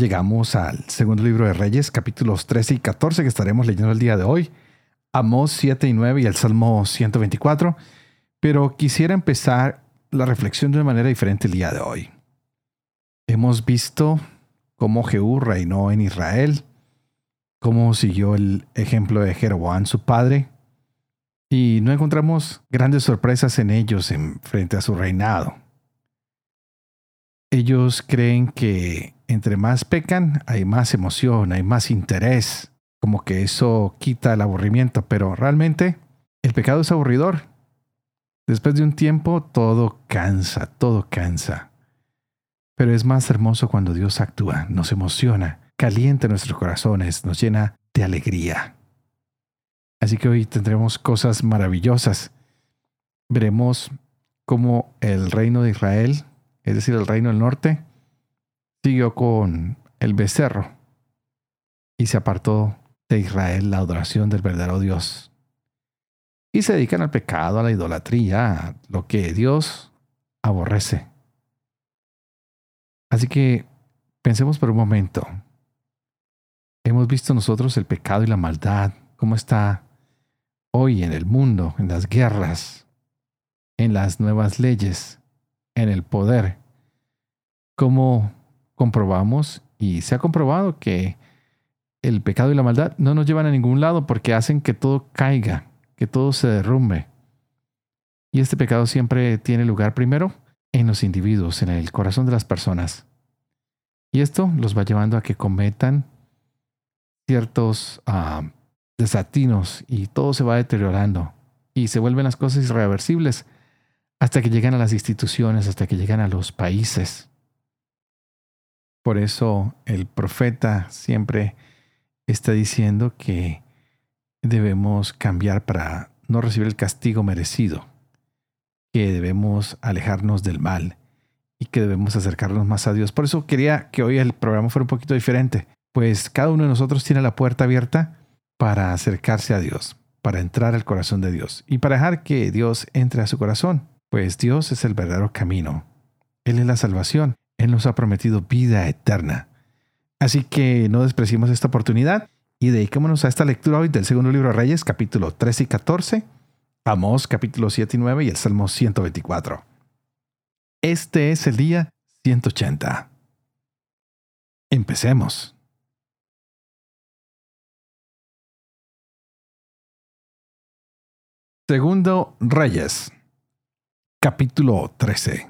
Llegamos al segundo libro de Reyes, capítulos 13 y 14 que estaremos leyendo el día de hoy, Amós 7 y 9 y el Salmo 124, pero quisiera empezar la reflexión de una manera diferente el día de hoy. Hemos visto cómo Jehú reinó en Israel, cómo siguió el ejemplo de Jeroboam, su padre, y no encontramos grandes sorpresas en ellos en frente a su reinado. Ellos creen que entre más pecan hay más emoción, hay más interés, como que eso quita el aburrimiento, pero realmente el pecado es aburridor. Después de un tiempo todo cansa, todo cansa. Pero es más hermoso cuando Dios actúa, nos emociona, calienta nuestros corazones, nos llena de alegría. Así que hoy tendremos cosas maravillosas. Veremos cómo el reino de Israel es decir, el reino del norte, siguió con el becerro y se apartó de Israel la adoración del verdadero Dios. Y se dedican al pecado, a la idolatría, lo que Dios aborrece. Así que pensemos por un momento. Hemos visto nosotros el pecado y la maldad, cómo está hoy en el mundo, en las guerras, en las nuevas leyes, en el poder. Como comprobamos y se ha comprobado que el pecado y la maldad no nos llevan a ningún lado porque hacen que todo caiga, que todo se derrumbe. Y este pecado siempre tiene lugar primero en los individuos, en el corazón de las personas. Y esto los va llevando a que cometan ciertos ah, desatinos y todo se va deteriorando y se vuelven las cosas irreversibles hasta que llegan a las instituciones, hasta que llegan a los países. Por eso el profeta siempre está diciendo que debemos cambiar para no recibir el castigo merecido, que debemos alejarnos del mal y que debemos acercarnos más a Dios. Por eso quería que hoy el programa fuera un poquito diferente, pues cada uno de nosotros tiene la puerta abierta para acercarse a Dios, para entrar al corazón de Dios y para dejar que Dios entre a su corazón pues Dios es el verdadero camino. Él es la salvación. Él nos ha prometido vida eterna. Así que no despreciemos esta oportunidad y dediquémonos a esta lectura hoy del segundo libro de Reyes, capítulo 13 y 14, Amós, capítulo 7 y 9 y el Salmo 124. Este es el día 180. Empecemos. Segundo Reyes Capítulo 13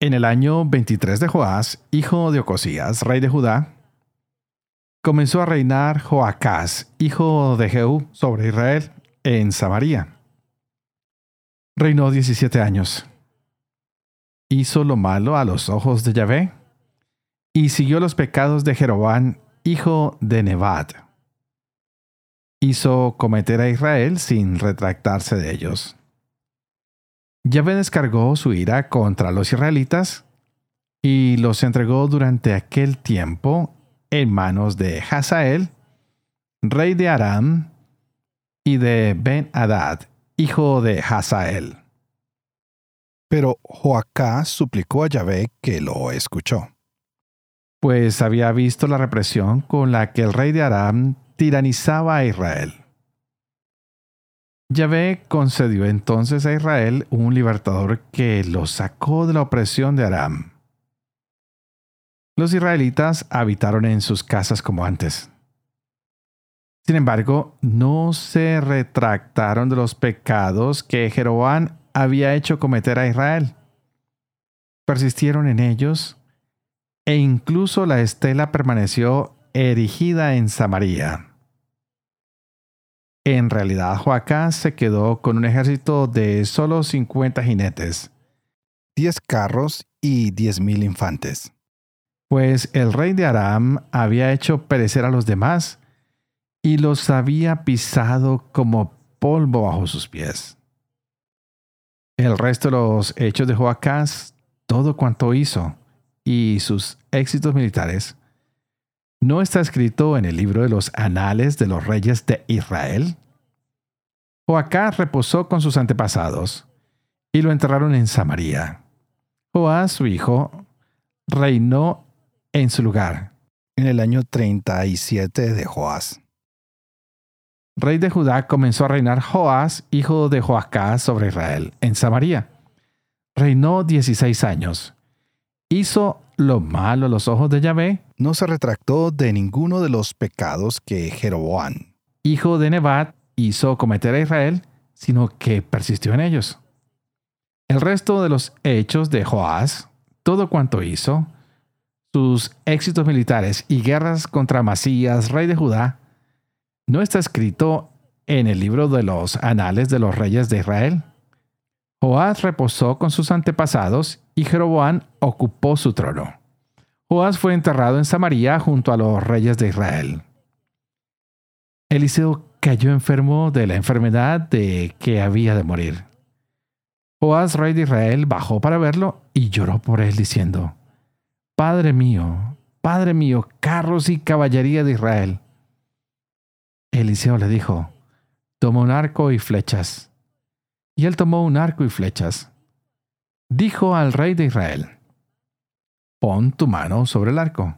En el año 23 de Joás, hijo de Ocosías, rey de Judá, comenzó a reinar Joacás, hijo de Jehú, sobre Israel, en Samaria. Reinó 17 años. Hizo lo malo a los ojos de Yahvé y siguió los pecados de Jeroboam, hijo de Nebat hizo cometer a Israel sin retractarse de ellos. Yahvé descargó su ira contra los israelitas y los entregó durante aquel tiempo en manos de Hazael, rey de Aram, y de Ben-Hadad, hijo de Hazael. Pero Joacás suplicó a Yahvé que lo escuchó, pues había visto la represión con la que el rey de Aram tiranizaba a Israel. Yahvé concedió entonces a Israel un libertador que lo sacó de la opresión de Aram. Los israelitas habitaron en sus casas como antes. Sin embargo, no se retractaron de los pecados que Jeroboam había hecho cometer a Israel. Persistieron en ellos e incluso la estela permaneció erigida en Samaria. En realidad, Joacás se quedó con un ejército de solo 50 jinetes, 10 carros y 10.000 infantes. pues el rey de Aram había hecho perecer a los demás y los había pisado como polvo bajo sus pies. El resto de los hechos de Joacás, todo cuanto hizo y sus éxitos militares, ¿no está escrito en el libro de los anales de los reyes de Israel? Joacás reposó con sus antepasados y lo enterraron en Samaria. Joás, su hijo, reinó en su lugar en el año 37 de Joás. Rey de Judá comenzó a reinar Joás, hijo de Joacás, sobre Israel, en Samaria. Reinó 16 años. Hizo lo malo a los ojos de Yahvé. No se retractó de ninguno de los pecados que Jeroboam, hijo de Nebat, hizo cometer a Israel, sino que persistió en ellos. El resto de los hechos de Joás, todo cuanto hizo, sus éxitos militares y guerras contra Masías, rey de Judá, ¿no está escrito en el libro de los anales de los reyes de Israel? Joás reposó con sus antepasados y Jeroboam ocupó su trono. Joás fue enterrado en Samaria junto a los reyes de Israel. Eliseo cayó enfermo de la enfermedad de que había de morir. Joás, rey de Israel, bajó para verlo y lloró por él diciendo, Padre mío, Padre mío, carros y caballería de Israel. Eliseo le dijo, toma un arco y flechas. Y él tomó un arco y flechas. Dijo al rey de Israel, pon tu mano sobre el arco.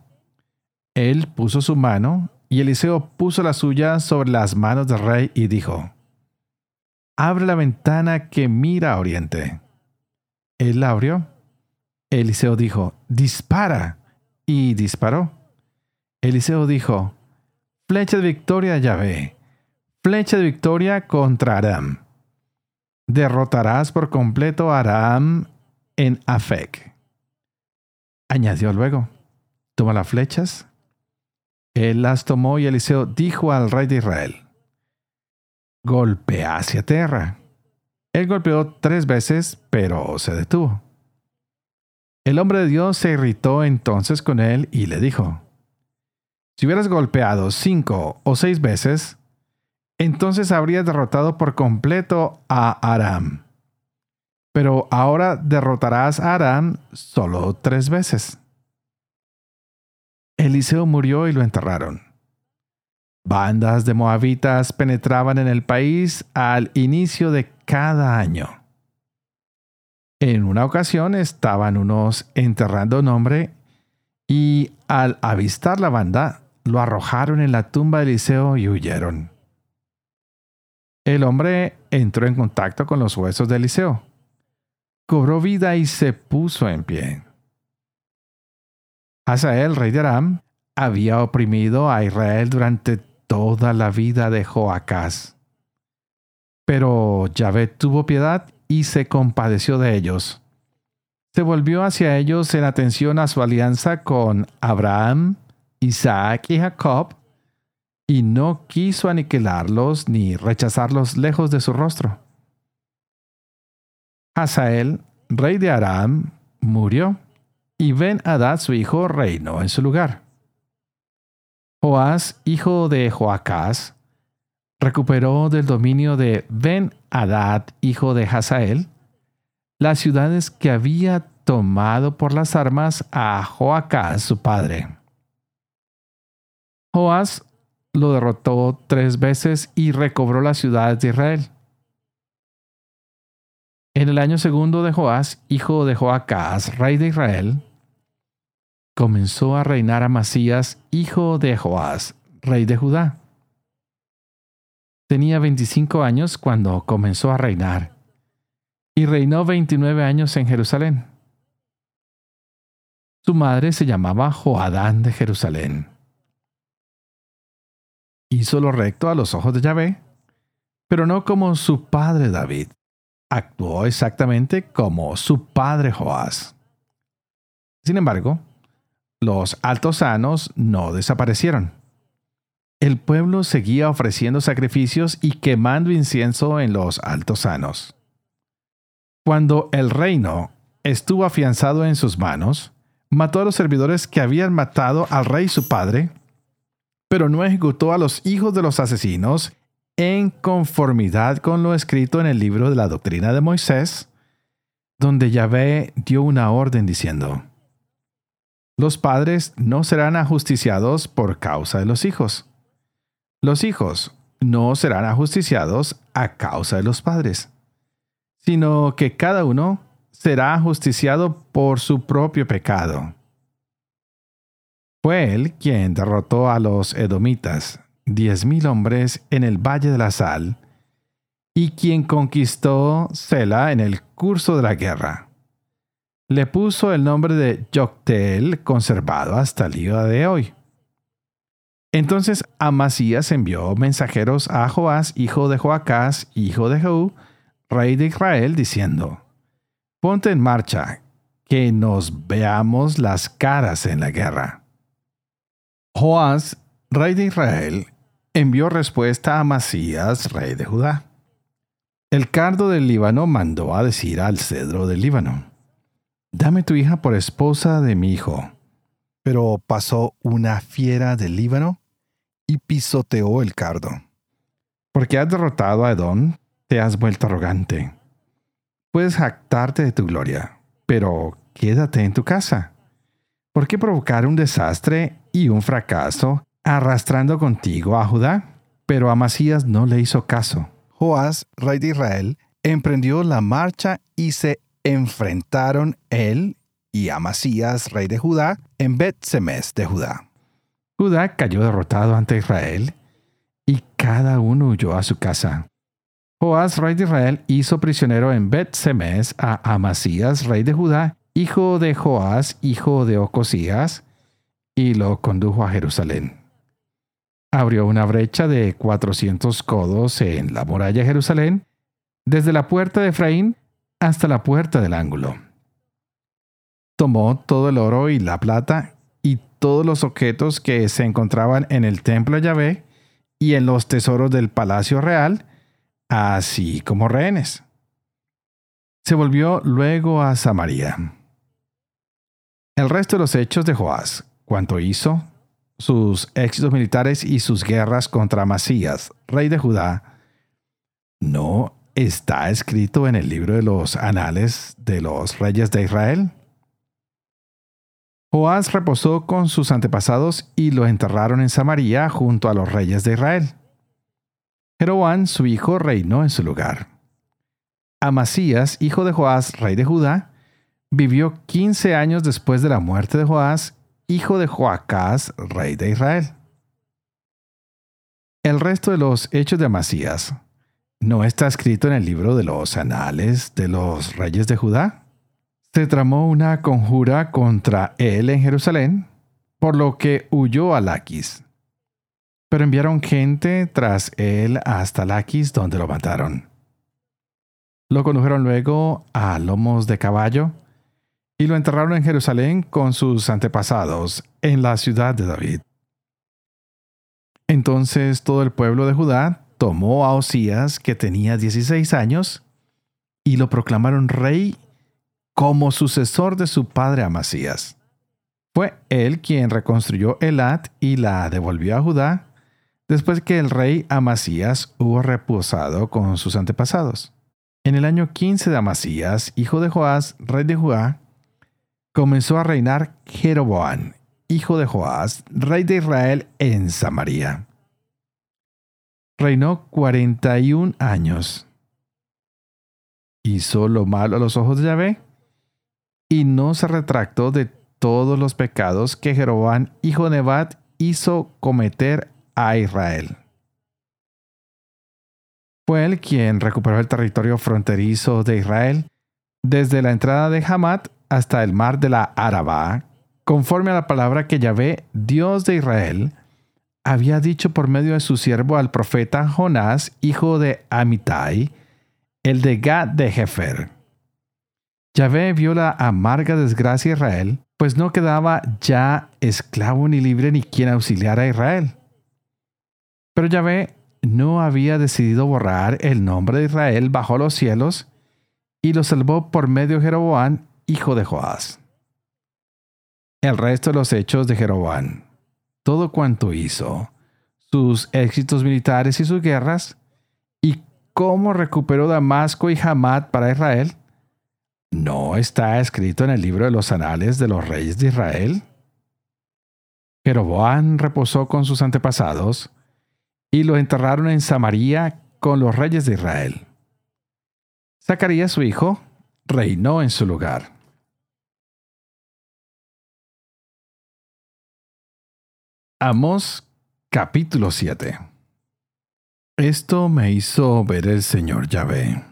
Él puso su mano y Eliseo puso la suya sobre las manos del rey y dijo, abre la ventana que mira a oriente. Él la abrió Eliseo dijo, dispara. Y disparó. Eliseo dijo, flecha de victoria Yahvé, flecha de victoria contra Aram. Derrotarás por completo a Aram en Afek. Añadió luego, toma las flechas. Él las tomó y Eliseo dijo al rey de Israel, golpea hacia tierra. Él golpeó tres veces, pero se detuvo. El hombre de Dios se irritó entonces con él y le dijo, si hubieras golpeado cinco o seis veces, entonces habrías derrotado por completo a Aram. Pero ahora derrotarás a Aram solo tres veces. Eliseo murió y lo enterraron. Bandas de moabitas penetraban en el país al inicio de cada año. En una ocasión estaban unos enterrando un hombre y al avistar la banda lo arrojaron en la tumba de Eliseo y huyeron. El hombre entró en contacto con los huesos de Eliseo, cobró vida y se puso en pie. Hazael, rey de Aram, había oprimido a Israel durante toda la vida de Joacás. Pero Yahvé tuvo piedad y se compadeció de ellos. Se volvió hacia ellos en atención a su alianza con Abraham, Isaac y Jacob, y no quiso aniquilarlos ni rechazarlos lejos de su rostro. Hazael, rey de Aram, murió, y Ben Hadad, su hijo, reinó en su lugar. Joás, hijo de Joacás, recuperó del dominio de Ben Hadad, hijo de Hazael, las ciudades que había tomado por las armas a Joacás, su padre. Joás lo derrotó tres veces y recobró las ciudades de Israel. En el año segundo de Joás, hijo de Joacás, rey de Israel, comenzó a reinar Amasías, hijo de Joás, rey de Judá. Tenía 25 años cuando comenzó a reinar y reinó 29 años en Jerusalén. Su madre se llamaba Joadán de Jerusalén. Hizo lo recto a los ojos de Yahvé, pero no como su padre David. Actuó exactamente como su padre Joás. Sin embargo, los altosanos no desaparecieron el pueblo seguía ofreciendo sacrificios y quemando incienso en los altos sanos. Cuando el reino estuvo afianzado en sus manos, mató a los servidores que habían matado al rey su padre, pero no ejecutó a los hijos de los asesinos en conformidad con lo escrito en el libro de la doctrina de Moisés, donde Yahvé dio una orden diciendo, los padres no serán ajusticiados por causa de los hijos. Los hijos no serán ajusticiados a causa de los padres, sino que cada uno será ajusticiado por su propio pecado. Fue él quien derrotó a los edomitas, diez mil hombres en el Valle de la Sal, y quien conquistó Sela en el curso de la guerra. Le puso el nombre de Yoctel, conservado hasta el día de hoy. Entonces Amasías envió mensajeros a Joás, hijo de Joacás, hijo de Jehú, rey de Israel, diciendo, Ponte en marcha, que nos veamos las caras en la guerra. Joás, rey de Israel, envió respuesta a Amasías, rey de Judá. El cardo del Líbano mandó a decir al cedro del Líbano, Dame tu hija por esposa de mi hijo. Pero pasó una fiera del Líbano y pisoteó el cardo. Porque has derrotado a Edom, te has vuelto arrogante. Puedes jactarte de tu gloria, pero quédate en tu casa. ¿Por qué provocar un desastre y un fracaso arrastrando contigo a Judá? Pero Amasías no le hizo caso. Joás, rey de Israel, emprendió la marcha y se enfrentaron él y Amasías, rey de Judá, en Bet-Semes de Judá. Judá cayó derrotado ante Israel y cada uno huyó a su casa. Joás, rey de Israel, hizo prisionero en Bet-Semes a Amasías, rey de Judá, hijo de Joás, hijo de Ocosías, y lo condujo a Jerusalén. Abrió una brecha de cuatrocientos codos en la muralla de Jerusalén, desde la puerta de Efraín hasta la puerta del ángulo. Tomó todo el oro y la plata y todos los objetos que se encontraban en el templo de Yahvé y en los tesoros del palacio real, así como rehenes. Se volvió luego a Samaria. El resto de los hechos de Joás, cuanto hizo, sus éxitos militares y sus guerras contra Masías, rey de Judá, no está escrito en el libro de los anales de los reyes de Israel. Joás reposó con sus antepasados y lo enterraron en Samaria junto a los reyes de Israel. Jeroboam, su hijo, reinó en su lugar. Amasías, hijo de Joás, rey de Judá, vivió quince años después de la muerte de Joás, hijo de Joacás, rey de Israel. El resto de los hechos de Amasías, ¿No está escrito en el libro de los anales de los reyes de Judá? Se tramó una conjura contra él en Jerusalén, por lo que huyó a Laquis. Pero enviaron gente tras él hasta Laquis, donde lo mataron. Lo condujeron luego a lomos de caballo y lo enterraron en Jerusalén con sus antepasados, en la ciudad de David. Entonces todo el pueblo de Judá tomó a Osías, que tenía 16 años, y lo proclamaron rey como sucesor de su padre Amasías. Fue él quien reconstruyó Elat y la devolvió a Judá después que el rey Amasías hubo reposado con sus antepasados. En el año 15 de Amasías, hijo de Joás, rey de Judá, comenzó a reinar Jeroboam, hijo de Joás, rey de Israel en Samaria reinó 41 años. Hizo lo malo a los ojos de Yahvé y no se retractó de todos los pecados que Jeroboam, hijo de Nebat, hizo cometer a Israel. Fue él quien recuperó el territorio fronterizo de Israel desde la entrada de Hamat hasta el mar de la Araba, conforme a la palabra que Yahvé, Dios de Israel, había dicho por medio de su siervo al profeta Jonás, hijo de Amitai, el de Gad de Jefer. Yahvé vio la amarga desgracia de Israel, pues no quedaba ya esclavo ni libre ni quien auxiliara a Israel. Pero Yahvé no había decidido borrar el nombre de Israel bajo los cielos y lo salvó por medio de Jeroboam, hijo de Joás. el resto de los hechos de Jeroboam, todo cuanto hizo, sus éxitos militares y sus guerras, y cómo recuperó Damasco y Hamad para Israel, ¿no está escrito en el libro de los anales de los reyes de Israel? Jeroboam reposó con sus antepasados y lo enterraron en Samaria con los reyes de Israel. Zacarías su hijo reinó en su lugar. Amos capítulo 7 Esto me hizo ver el Señor Yahvé.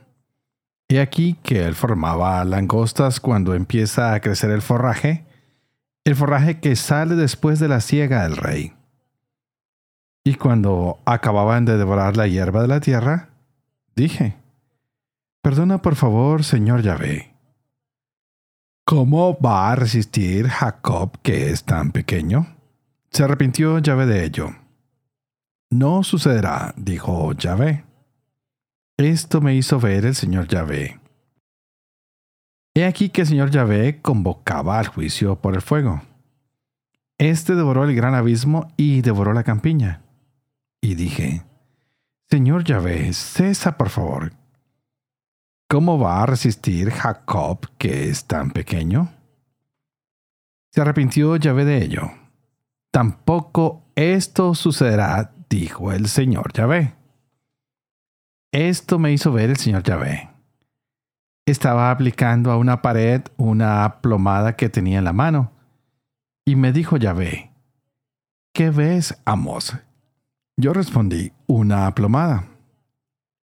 He aquí que él formaba langostas cuando empieza a crecer el forraje, el forraje que sale después de la siega del rey. Y cuando acababan de devorar la hierba de la tierra, dije, Perdona por favor, Señor Yahvé. ¿Cómo va a resistir Jacob que es tan pequeño? Se arrepintió Yahvé de ello. No sucederá, dijo Yahvé. Esto me hizo ver el Señor Yahvé. He aquí que el Señor Yahvé convocaba al juicio por el fuego. Este devoró el gran abismo y devoró la campiña. Y dije, Señor Yahvé, cesa por favor. ¿Cómo va a resistir Jacob que es tan pequeño? Se arrepintió Yahvé de ello. Tampoco esto sucederá, dijo el Señor Yahvé. Esto me hizo ver el Señor Yahvé. Estaba aplicando a una pared una plomada que tenía en la mano. Y me dijo Yahvé, ¿qué ves, Amos? Yo respondí, una plomada.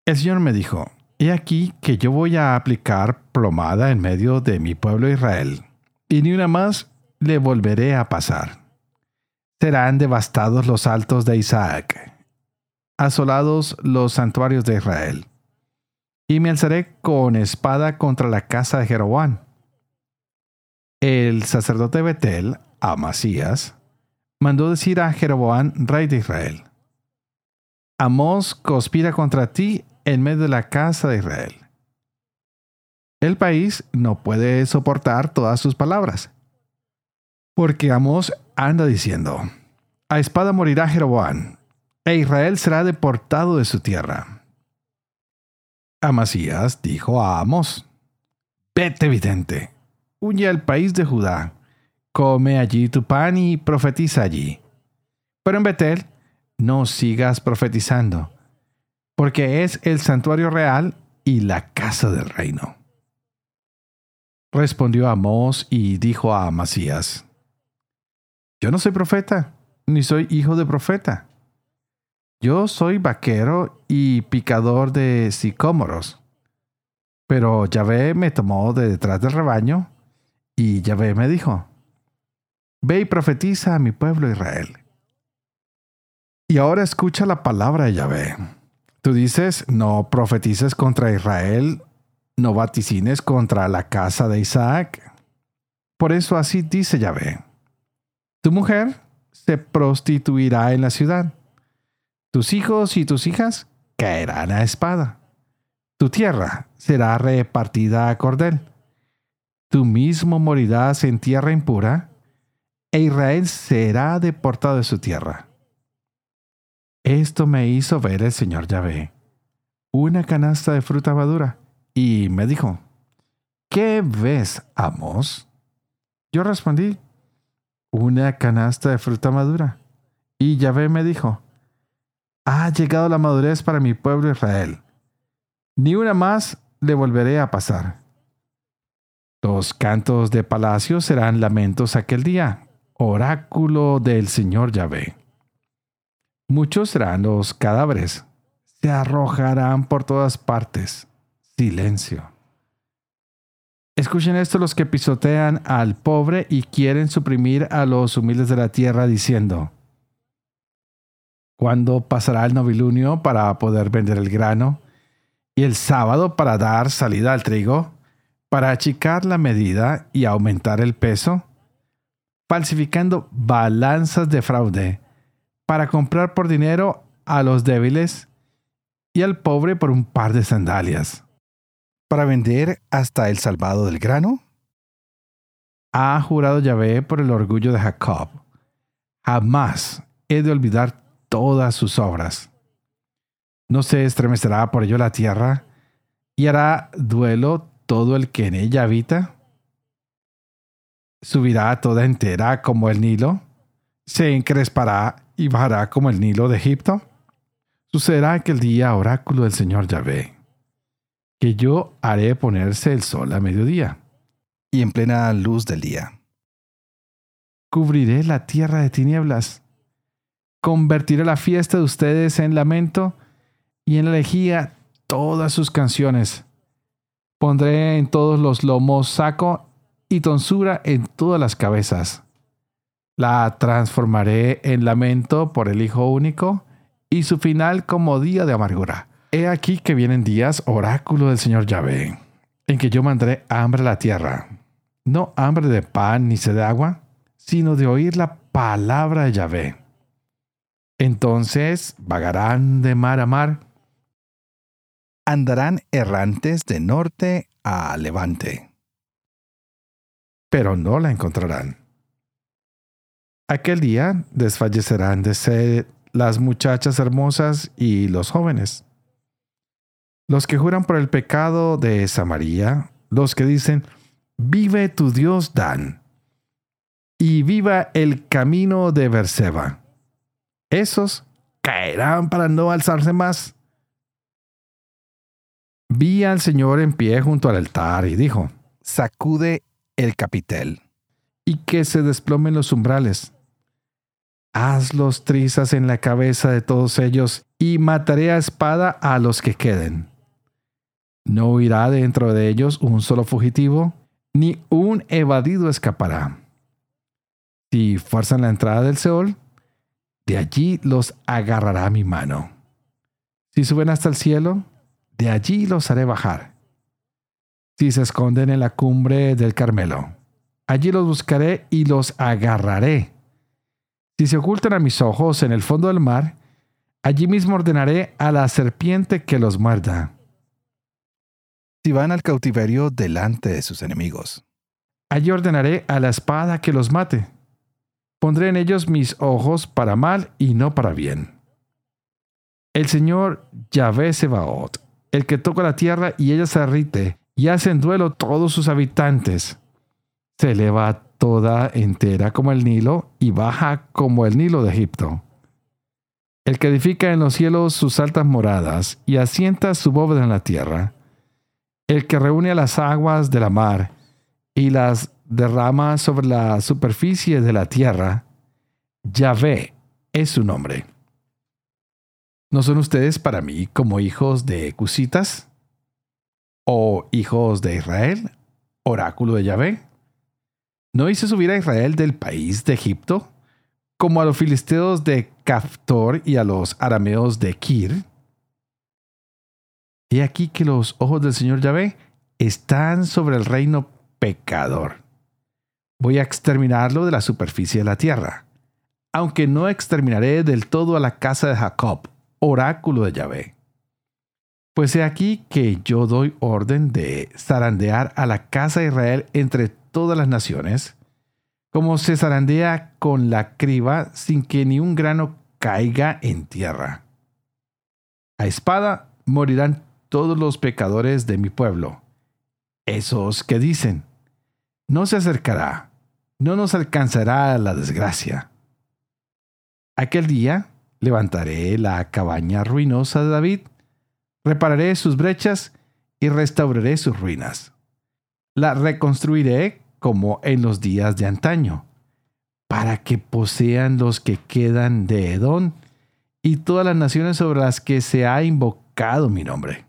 El Señor me dijo, he aquí que yo voy a aplicar plomada en medio de mi pueblo Israel, y ni una más le volveré a pasar serán devastados los altos de Isaac, asolados los santuarios de Israel. Y me alzaré con espada contra la casa de Jeroboam. El sacerdote Betel, Amasías, mandó decir a Jeroboam, rey de Israel, Amós conspira contra ti en medio de la casa de Israel. El país no puede soportar todas sus palabras, porque Amós anda diciendo, a espada morirá Jeroboam, e Israel será deportado de su tierra. Amasías dijo a Amos, Vete vidente, huye al país de Judá, come allí tu pan y profetiza allí. Pero en Betel no sigas profetizando, porque es el santuario real y la casa del reino. Respondió Amos y dijo a Amasías, yo no soy profeta, ni soy hijo de profeta. Yo soy vaquero y picador de sicómoros. Pero Yahvé me tomó de detrás del rebaño y Yahvé me dijo, Ve y profetiza a mi pueblo Israel. Y ahora escucha la palabra de Yahvé. Tú dices, no profetices contra Israel, no vaticines contra la casa de Isaac. Por eso así dice Yahvé. Tu mujer se prostituirá en la ciudad. Tus hijos y tus hijas caerán a espada. Tu tierra será repartida a cordel. Tú mismo morirás en tierra impura, e Israel será deportado de su tierra. Esto me hizo ver el Señor Yahvé, una canasta de fruta madura, y me dijo, ¿Qué ves, Amos? Yo respondí, una canasta de fruta madura. Y Yahvé me dijo, ha llegado la madurez para mi pueblo Israel. Ni una más le volveré a pasar. Los cantos de palacio serán lamentos aquel día, oráculo del Señor Yahvé. Muchos serán los cadáveres, se arrojarán por todas partes. Silencio. Escuchen esto los que pisotean al pobre y quieren suprimir a los humildes de la tierra diciendo, ¿cuándo pasará el novilunio para poder vender el grano? ¿Y el sábado para dar salida al trigo? ¿Para achicar la medida y aumentar el peso? Falsificando balanzas de fraude para comprar por dinero a los débiles y al pobre por un par de sandalias para vender hasta el salvado del grano? Ha jurado Yahvé por el orgullo de Jacob. Jamás he de olvidar todas sus obras. No se estremecerá por ello la tierra y hará duelo todo el que en ella habita. Subirá toda entera como el Nilo, se encrespará y bajará como el Nilo de Egipto. Sucederá aquel día, oráculo del Señor Yahvé, que yo haré ponerse el sol a mediodía y en plena luz del día. Cubriré la tierra de tinieblas. Convertiré la fiesta de ustedes en lamento y en elegía todas sus canciones. Pondré en todos los lomos saco y tonsura en todas las cabezas. La transformaré en lamento por el Hijo único y su final como día de amargura. He aquí que vienen días, oráculo del Señor Yahvé, en que yo mandaré hambre a la tierra. No hambre de pan ni sed de agua, sino de oír la palabra de Yahvé. Entonces vagarán de mar a mar andarán errantes de norte a levante. Pero no la encontrarán. Aquel día desfallecerán de sed las muchachas hermosas y los jóvenes. Los que juran por el pecado de Samaria, los que dicen, vive tu Dios Dan, y viva el camino de Berseba. Esos caerán para no alzarse más Vi al Señor en pie junto al altar y dijo, Sacude el capitel. Y que se desplomen los umbrales. Haz los trizas en la cabeza de todos ellos y mataré a espada a los que queden. No huirá dentro de ellos un solo fugitivo, ni un evadido escapará. Si fuerzan la entrada del Seol, de allí los agarrará mi mano. Si suben hasta el cielo, de allí los haré bajar. Si se esconden en la cumbre del Carmelo, allí los buscaré y los agarraré. Si se ocultan a mis ojos en el fondo del mar, allí mismo ordenaré a la serpiente que los muerda. Si van al cautiverio delante de sus enemigos, allí ordenaré a la espada que los mate. Pondré en ellos mis ojos para mal y no para bien. El Señor Yahvé Sebaot el que toca la tierra y ella se derrite, y hacen duelo todos sus habitantes. Se eleva toda entera como el Nilo y baja como el Nilo de Egipto. El que edifica en los cielos sus altas moradas y asienta su bóveda en la tierra. El que reúne las aguas de la mar y las derrama sobre la superficie de la tierra. Yahvé es su nombre. ¿No son ustedes para mí como hijos de Cusitas? ¿O hijos de Israel? Oráculo de Yahvé. ¿No hice subir a Israel del país de Egipto? Como a los filisteos de Caftor y a los arameos de Kir. He aquí que los ojos del Señor Yahvé están sobre el reino pecador. Voy a exterminarlo de la superficie de la tierra, aunque no exterminaré del todo a la casa de Jacob oráculo de Yahvé. Pues he aquí que yo doy orden de zarandear a la casa de Israel entre todas las naciones, como se zarandea con la criba sin que ni un grano caiga en tierra. A espada morirán todos los pecadores de mi pueblo, esos que dicen, no se acercará, no nos alcanzará la desgracia. Aquel día Levantaré la cabaña ruinosa de David, repararé sus brechas y restauraré sus ruinas. La reconstruiré como en los días de antaño, para que posean los que quedan de Edom y todas las naciones sobre las que se ha invocado mi nombre.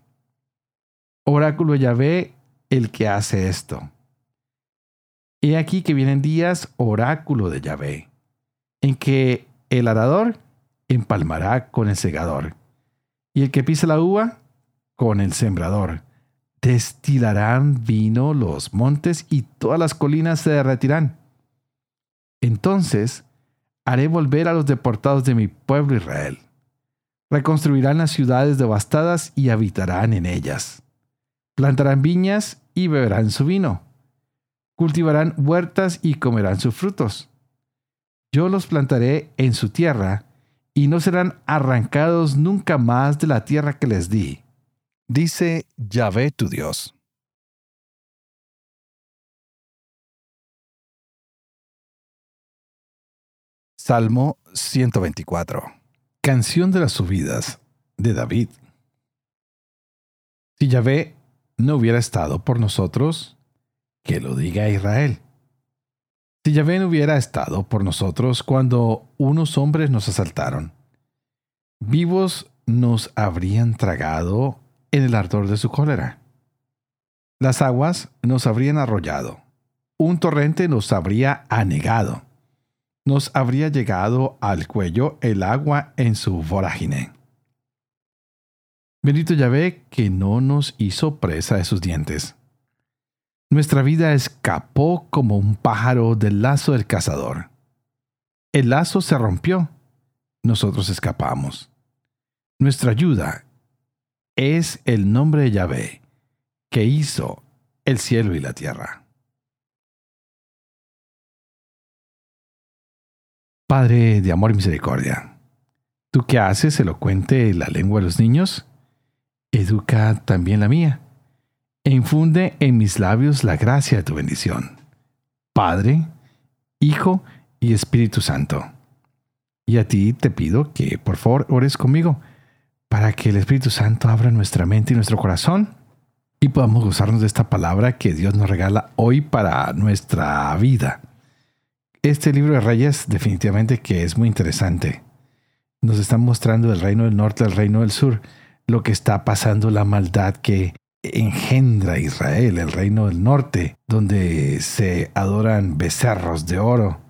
Oráculo Yahvé, el que hace esto. He aquí que vienen días, oráculo de Yahvé, en que el arador empalmará con el segador, y el que pisa la uva con el sembrador. Destilarán vino los montes y todas las colinas se derretirán. Entonces haré volver a los deportados de mi pueblo Israel. Reconstruirán las ciudades devastadas y habitarán en ellas. Plantarán viñas y beberán su vino. cultivarán huertas y comerán sus frutos. Yo los plantaré en su tierra y no serán arrancados nunca más de la tierra que les di. Dice Yahvé tu Dios. Salmo 124. Canción de las subidas de David. Si Yahvé no hubiera estado por nosotros, que lo diga Israel. Si Yahvé no hubiera estado por nosotros cuando unos hombres nos asaltaron, vivos nos habrían tragado en el ardor de su cólera. Las aguas nos habrían arrollado, un torrente nos habría anegado nos habría llegado al cuello el agua en su vorágine. Bendito Yahvé que no nos hizo presa de sus dientes. Nuestra vida escapó como un pájaro del lazo del cazador. El lazo se rompió, nosotros escapamos. Nuestra ayuda es el nombre de Yahvé, que hizo el cielo y la tierra. Padre de amor y misericordia, tú que haces elocuente la lengua de los niños, educa también la mía, e infunde en mis labios la gracia de tu bendición. Padre, Hijo y Espíritu Santo. Y a ti te pido que por favor ores conmigo para que el Espíritu Santo abra nuestra mente y nuestro corazón y podamos gozarnos de esta palabra que Dios nos regala hoy para nuestra vida. Este libro de Reyes definitivamente que es muy interesante. Nos están mostrando el reino del norte, el reino del sur, lo que está pasando, la maldad que engendra Israel, el reino del norte, donde se adoran becerros de oro,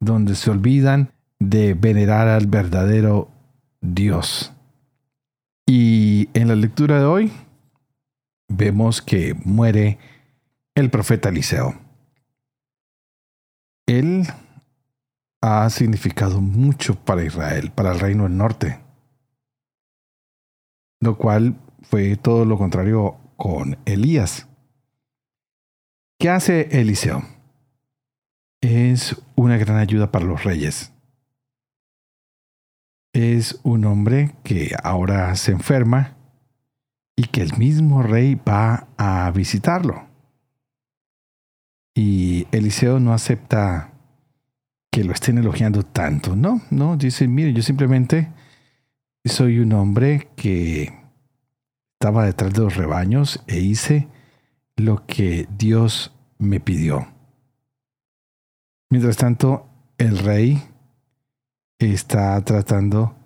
donde se olvidan de venerar al verdadero Dios. Y en la lectura de hoy vemos que muere el profeta Eliseo. Él ha significado mucho para Israel, para el reino del norte, lo cual fue todo lo contrario con Elías. ¿Qué hace Eliseo? Es una gran ayuda para los reyes. Es un hombre que ahora se enferma y que el mismo rey va a visitarlo. Y Eliseo no acepta que lo estén elogiando tanto. No, no, dice, mire, yo simplemente soy un hombre que estaba detrás de los rebaños e hice lo que Dios me pidió. Mientras tanto, el rey está tratando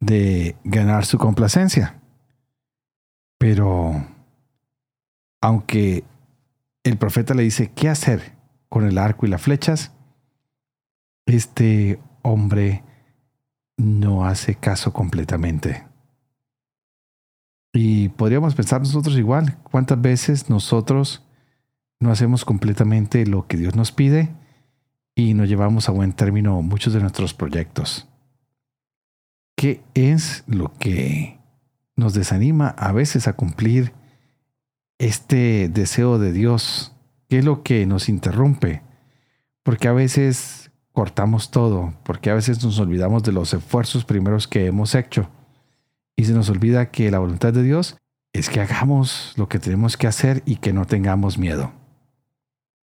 de ganar su complacencia. Pero, aunque el profeta le dice qué hacer con el arco y las flechas, este hombre no hace caso completamente. Y podríamos pensar nosotros igual, ¿cuántas veces nosotros no hacemos completamente lo que Dios nos pide y no llevamos a buen término muchos de nuestros proyectos? ¿Qué es lo que nos desanima a veces a cumplir este deseo de Dios? ¿Qué es lo que nos interrumpe? Porque a veces cortamos todo, porque a veces nos olvidamos de los esfuerzos primeros que hemos hecho. Y se nos olvida que la voluntad de Dios es que hagamos lo que tenemos que hacer y que no tengamos miedo.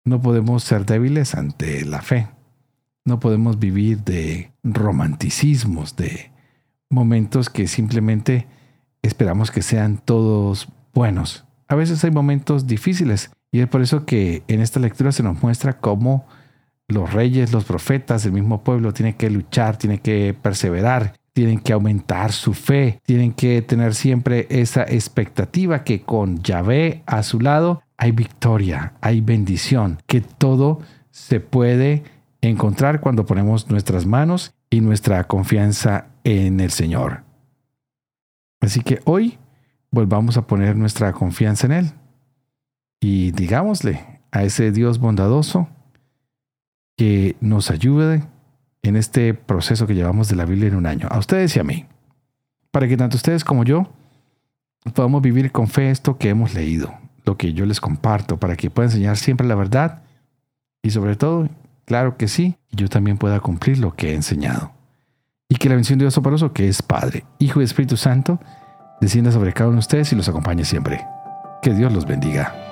No podemos ser débiles ante la fe. No podemos vivir de romanticismos, de momentos que simplemente esperamos que sean todos buenos. A veces hay momentos difíciles y es por eso que en esta lectura se nos muestra cómo los reyes, los profetas, el mismo pueblo tienen que luchar, tienen que perseverar, tienen que aumentar su fe, tienen que tener siempre esa expectativa que con Yahvé a su lado hay victoria, hay bendición, que todo se puede encontrar cuando ponemos nuestras manos y nuestra confianza en el Señor. Así que hoy volvamos a poner nuestra confianza en Él. Y digámosle a ese Dios bondadoso que nos ayude en este proceso que llevamos de la Biblia en un año, a ustedes y a mí, para que tanto ustedes como yo podamos vivir con fe esto que hemos leído, lo que yo les comparto, para que puedan enseñar siempre la verdad Y sobre todo, claro que sí, yo también pueda cumplir lo que he enseñado. Y que la bendición de Dios Toporoso, que es Padre, Hijo y Espíritu Santo, descienda sobre cada uno de ustedes y los acompañe siempre. Que Dios los bendiga.